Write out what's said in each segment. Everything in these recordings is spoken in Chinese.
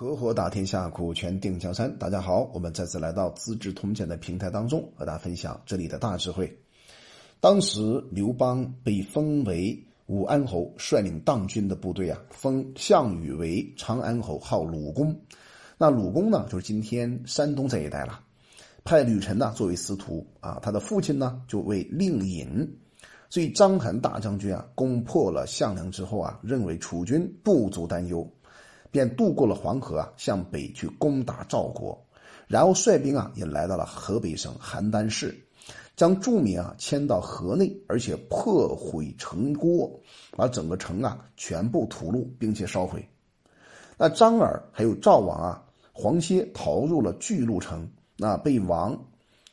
合伙打天下，股权定江山。大家好，我们再次来到《资治通鉴》的平台当中，和大家分享这里的大智慧。当时刘邦被封为武安侯，率领当军的部队啊，封项羽为长安侯，号鲁公。那鲁公呢，就是今天山东这一带了。派吕臣呢作为司徒啊，他的父亲呢就为令尹。所以章邯大将军啊，攻破了项梁之后啊，认为楚军不足担忧。便渡过了黄河啊，向北去攻打赵国，然后率兵啊也来到了河北省邯郸市，将住民啊迁到河内，而且破毁城郭，把整个城啊全部屠戮，并且烧毁。那张耳还有赵王啊，黄歇逃入了巨鹿城，那被王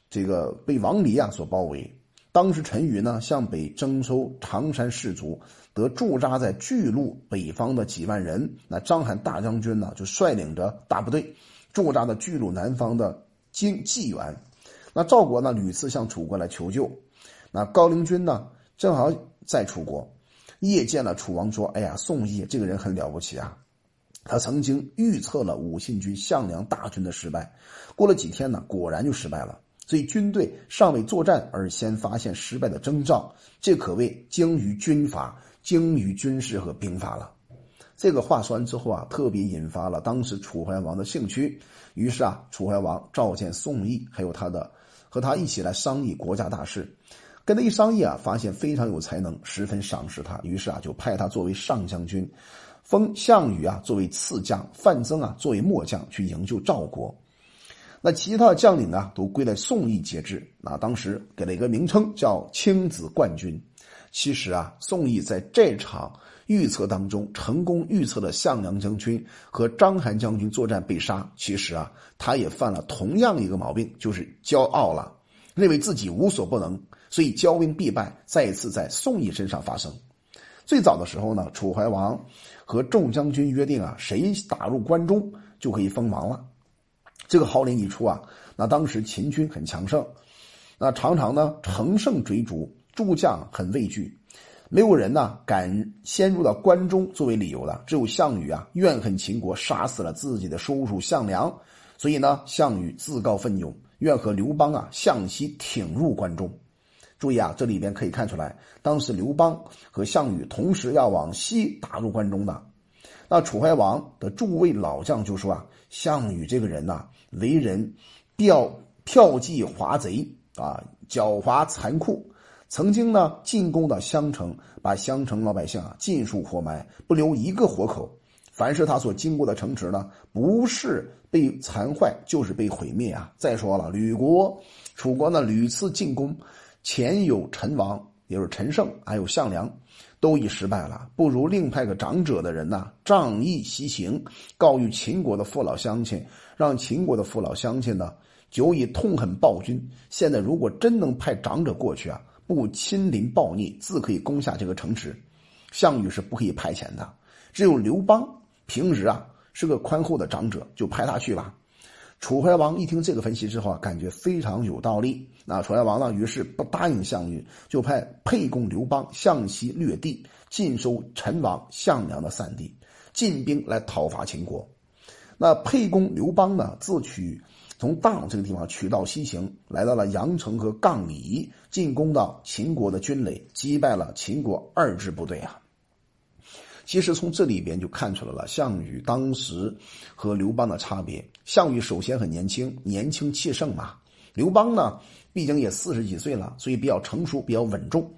这个被王离啊所包围。当时陈馀呢向北征收常山士卒，得驻扎在巨鹿北方的几万人。那章邯大将军呢就率领着大部队驻扎在巨鹿南方的荆济源。那赵国呢屡次向楚国来求救。那高陵君呢正好在楚国，夜见了楚王说：“哎呀，宋义这个人很了不起啊！他曾经预测了武信军项梁大军的失败。过了几天呢，果然就失败了。”所以军队尚未作战而先发现失败的征兆，这可谓精于军法、精于军事和兵法了。这个话说完之后啊，特别引发了当时楚怀王的兴趣。于是啊，楚怀王召见宋义，还有他的和他一起来商议国家大事。跟他一商议啊，发现非常有才能，十分赏识他。于是啊，就派他作为上将军，封项羽啊作为次将，范增啊作为末将去营救赵国。那其他的将领呢，都归在宋义节制。那当时给了一个名称叫青子冠军。其实啊，宋义在这场预测当中成功预测了项梁将军和章邯将军作战被杀。其实啊，他也犯了同样一个毛病，就是骄傲了，认为自己无所不能，所以骄兵必败，再一次在宋义身上发生。最早的时候呢，楚怀王和众将军约定啊，谁打入关中就可以封王了。这个号令一出啊，那当时秦军很强盛，那常常呢乘胜追逐，诸将很畏惧，没有人呢敢先入到关中作为理由的。只有项羽啊怨恨秦国杀死了自己的叔叔项梁，所以呢项羽自告奋勇，愿和刘邦啊向西挺入关中。注意啊，这里边可以看出来，当时刘邦和项羽同时要往西打入关中的。那楚怀王的诸位老将就说啊，项羽这个人呐，为人票票计华贼啊，狡猾残酷。曾经呢进攻到襄城，把襄城老百姓啊尽数活埋，不留一个活口。凡是他所经过的城池呢，不是被残坏，就是被毁灭啊。再说了，吕国、楚国呢屡次进攻，前有陈王，也就是陈胜，还有项梁。都已失败了，不如另派个长者的人呐，仗义西行，告谕秦国的父老乡亲，让秦国的父老乡亲呢，久已痛恨暴君。现在如果真能派长者过去啊，不亲临暴逆，自可以攻下这个城池。项羽是不可以派遣的，只有刘邦平时啊是个宽厚的长者，就派他去吧。楚怀王一听这个分析之后啊，感觉非常有道理。那楚怀王呢，于是不答应项羽，就派沛公刘邦向西掠地，尽收陈王项梁的散地，进兵来讨伐秦国。那沛公刘邦呢，自取从大这个地方取道西行，来到了阳城和杠里，进攻到秦国的军垒，击败了秦国二支部队啊。其实从这里边就看出来了，项羽当时和刘邦的差别。项羽首先很年轻，年轻气盛嘛。刘邦呢，毕竟也四十几岁了，所以比较成熟，比较稳重，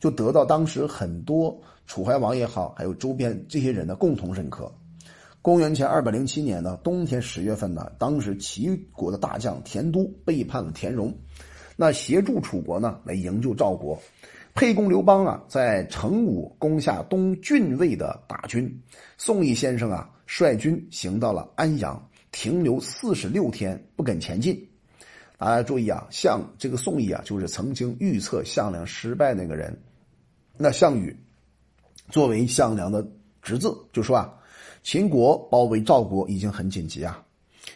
就得到当时很多楚怀王也好，还有周边这些人的共同认可。公元前二百零七年呢，冬天十月份呢，当时齐国的大将田都背叛了田荣，那协助楚国呢来营救赵国。沛公刘邦啊，在成武攻下东郡卫的大军，宋义先生啊率军行到了安阳，停留四十六天不肯前进。大家注意啊，项这个宋义啊，就是曾经预测项梁失败那个人。那项羽作为项梁的侄子，就说啊，秦国包围赵国已经很紧急啊，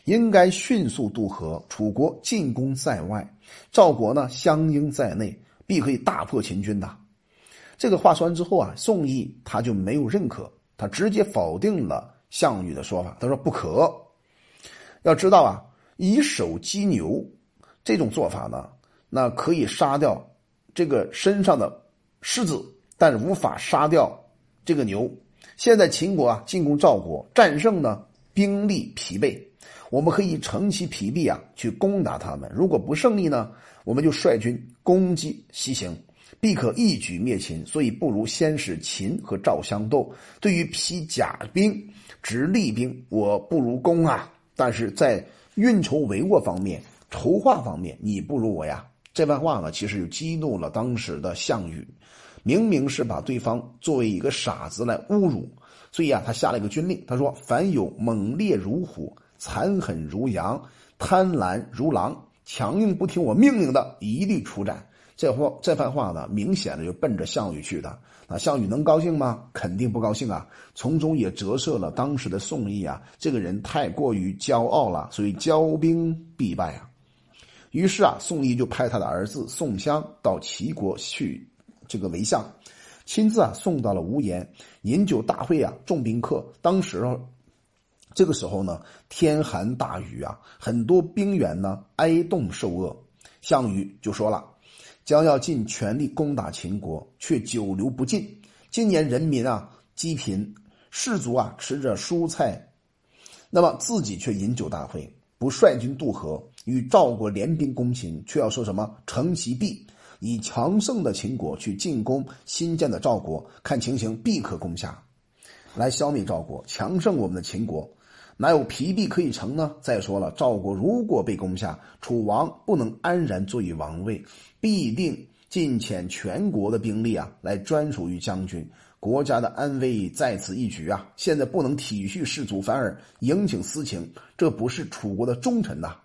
应该迅速渡河。楚国进攻在外，赵国呢相应在内。必可以大破秦军的。这个话说完之后啊，宋义他就没有认可，他直接否定了项羽的说法，他说不可。要知道啊，以手击牛这种做法呢，那可以杀掉这个身上的狮子，但是无法杀掉这个牛。现在秦国啊进攻赵国，战胜呢，兵力疲惫，我们可以乘其疲弊啊去攻打他们。如果不胜利呢，我们就率军攻击西行。必可一举灭秦，所以不如先使秦和赵相斗。对于披甲兵、执利兵，我不如攻啊。但是在运筹帷幄方面、筹划方面，你不如我呀。这番话呢，其实就激怒了当时的项羽。明明是把对方作为一个傻子来侮辱，所以啊，他下了一个军令，他说：“凡有猛烈如虎、残狠如羊、贪婪如狼、强硬不听我命令的，一律处斩。”这话这番话呢，明显的就奔着项羽去的。那项羽能高兴吗？肯定不高兴啊！从中也折射了当时的宋义啊，这个人太过于骄傲了，所以骄兵必败啊。于是啊，宋义就派他的儿子宋襄到齐国去这个为相，亲自啊送到了无盐饮酒大会啊，众宾客。当时这个时候呢，天寒大雨啊，很多兵员呢挨冻受饿。项羽就说了。将要尽全力攻打秦国，却久留不进。今年人民啊饥贫，士卒啊吃着蔬菜，那么自己却饮酒大会，不率军渡河，与赵国联兵攻秦，却要说什么乘其弊，以强盛的秦国去进攻新建的赵国，看情形必可攻下，来消灭赵国，强盛我们的秦国。哪有疲弊可以成呢？再说了，赵国如果被攻下，楚王不能安然坐于王位，必定尽遣全国的兵力啊，来专属于将军。国家的安危在此一举啊！现在不能体恤士卒，反而迎请私情，这不是楚国的忠臣呐！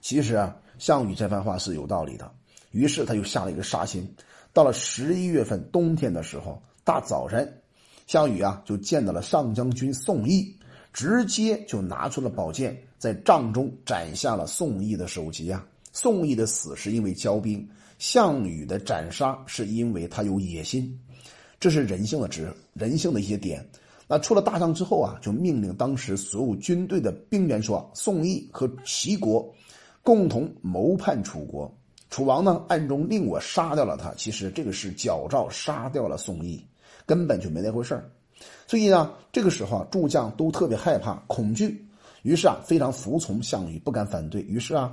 其实啊，项羽这番话是有道理的。于是他就下了一个杀心。到了十一月份冬天的时候，大早晨，项羽啊就见到了上将军宋义。直接就拿出了宝剑，在帐中斩下了宋义的首级啊！宋义的死是因为骄兵，项羽的斩杀是因为他有野心，这是人性的值，人性的一些点。那出了大帐之后啊，就命令当时所有军队的兵员说：“宋义和齐国共同谋叛楚国，楚王呢暗中令我杀掉了他。其实这个是矫诏杀掉了宋义，根本就没那回事儿。”所以呢，这个时候啊，诸将都特别害怕、恐惧，于是啊，非常服从项羽，不敢反对。于是啊，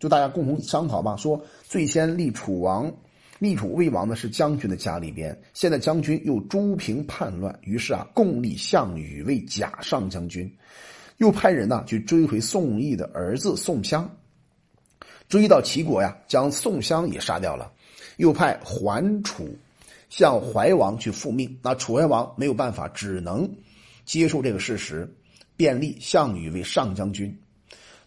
就大家共同商讨吧，说最先立楚王、立楚魏王的是将军的家里边，现在将军又诸平叛乱，于是啊，共立项羽为假上将军，又派人呢去追回宋义的儿子宋襄，追到齐国呀，将宋襄也杀掉了，又派桓楚。向怀王去复命，那楚怀王没有办法，只能接受这个事实，便立项羽为上将军。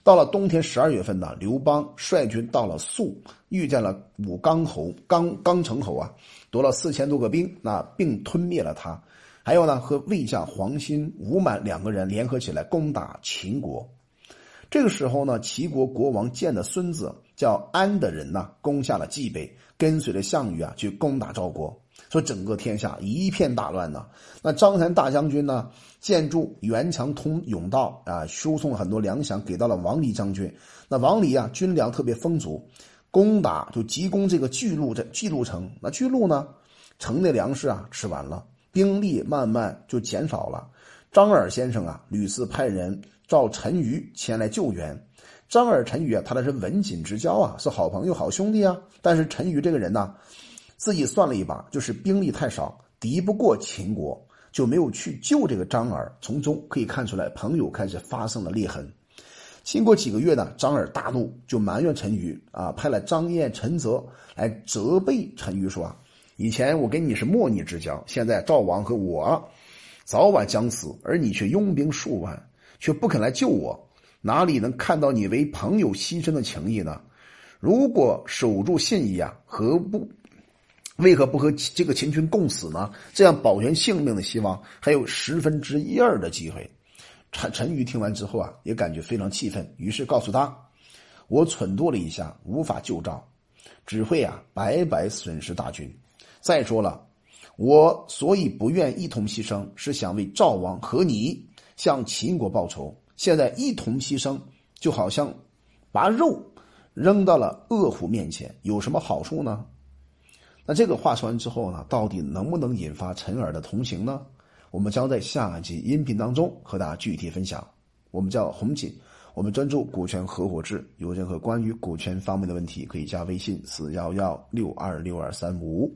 到了冬天十二月份呢，刘邦率军到了宿，遇见了武刚侯刚刚成侯啊，夺了四千多个兵，那并吞灭了他。还有呢，和魏将黄辛、吴满两个人联合起来攻打秦国。这个时候呢，齐国国王建的孙子叫安的人呢，攻下了蓟北，跟随着项羽啊去攻打赵国。说整个天下一片大乱呢。那章邯大将军呢，建筑袁墙通甬道啊，输送很多粮饷给到了王离将军。那王离啊，军粮特别丰足，攻打就急攻这个巨鹿这巨鹿城。那巨鹿呢，城内粮食啊吃完了，兵力慢慢就减少了。张耳先生啊，屡次派人召陈馀前来救援。张耳、陈馀啊，他那是文锦之交啊，是好朋友、好兄弟啊。但是陈馀这个人呢？自己算了一把，就是兵力太少，敌不过秦国，就没有去救这个张耳。从中可以看出来，朋友开始发生了裂痕。经过几个月呢，张耳大怒，就埋怨陈馀啊，派了张燕、陈泽来责备陈馀说：“以前我跟你是莫逆之交，现在赵王和我早晚将死，而你却拥兵数万，却不肯来救我，哪里能看到你为朋友牺牲的情谊呢？如果守住信义啊，何不？”为何不和这个秦军共死呢？这样保全性命的希望还有十分之一二的机会。陈陈馀听完之后啊，也感觉非常气愤，于是告诉他：“我蠢度了一下，无法救赵，只会啊白白损失大军。再说了，我所以不愿一同牺牲，是想为赵王和你向秦国报仇，现在一同牺牲，就好像把肉扔到了恶虎面前，有什么好处呢？那这个话说完之后呢，到底能不能引发陈耳的同情呢？我们将在下集音频当中和大家具体分享。我们叫红锦，我们专注股权合伙制，有任何关于股权方面的问题，可以加微信四幺幺六二六二三五。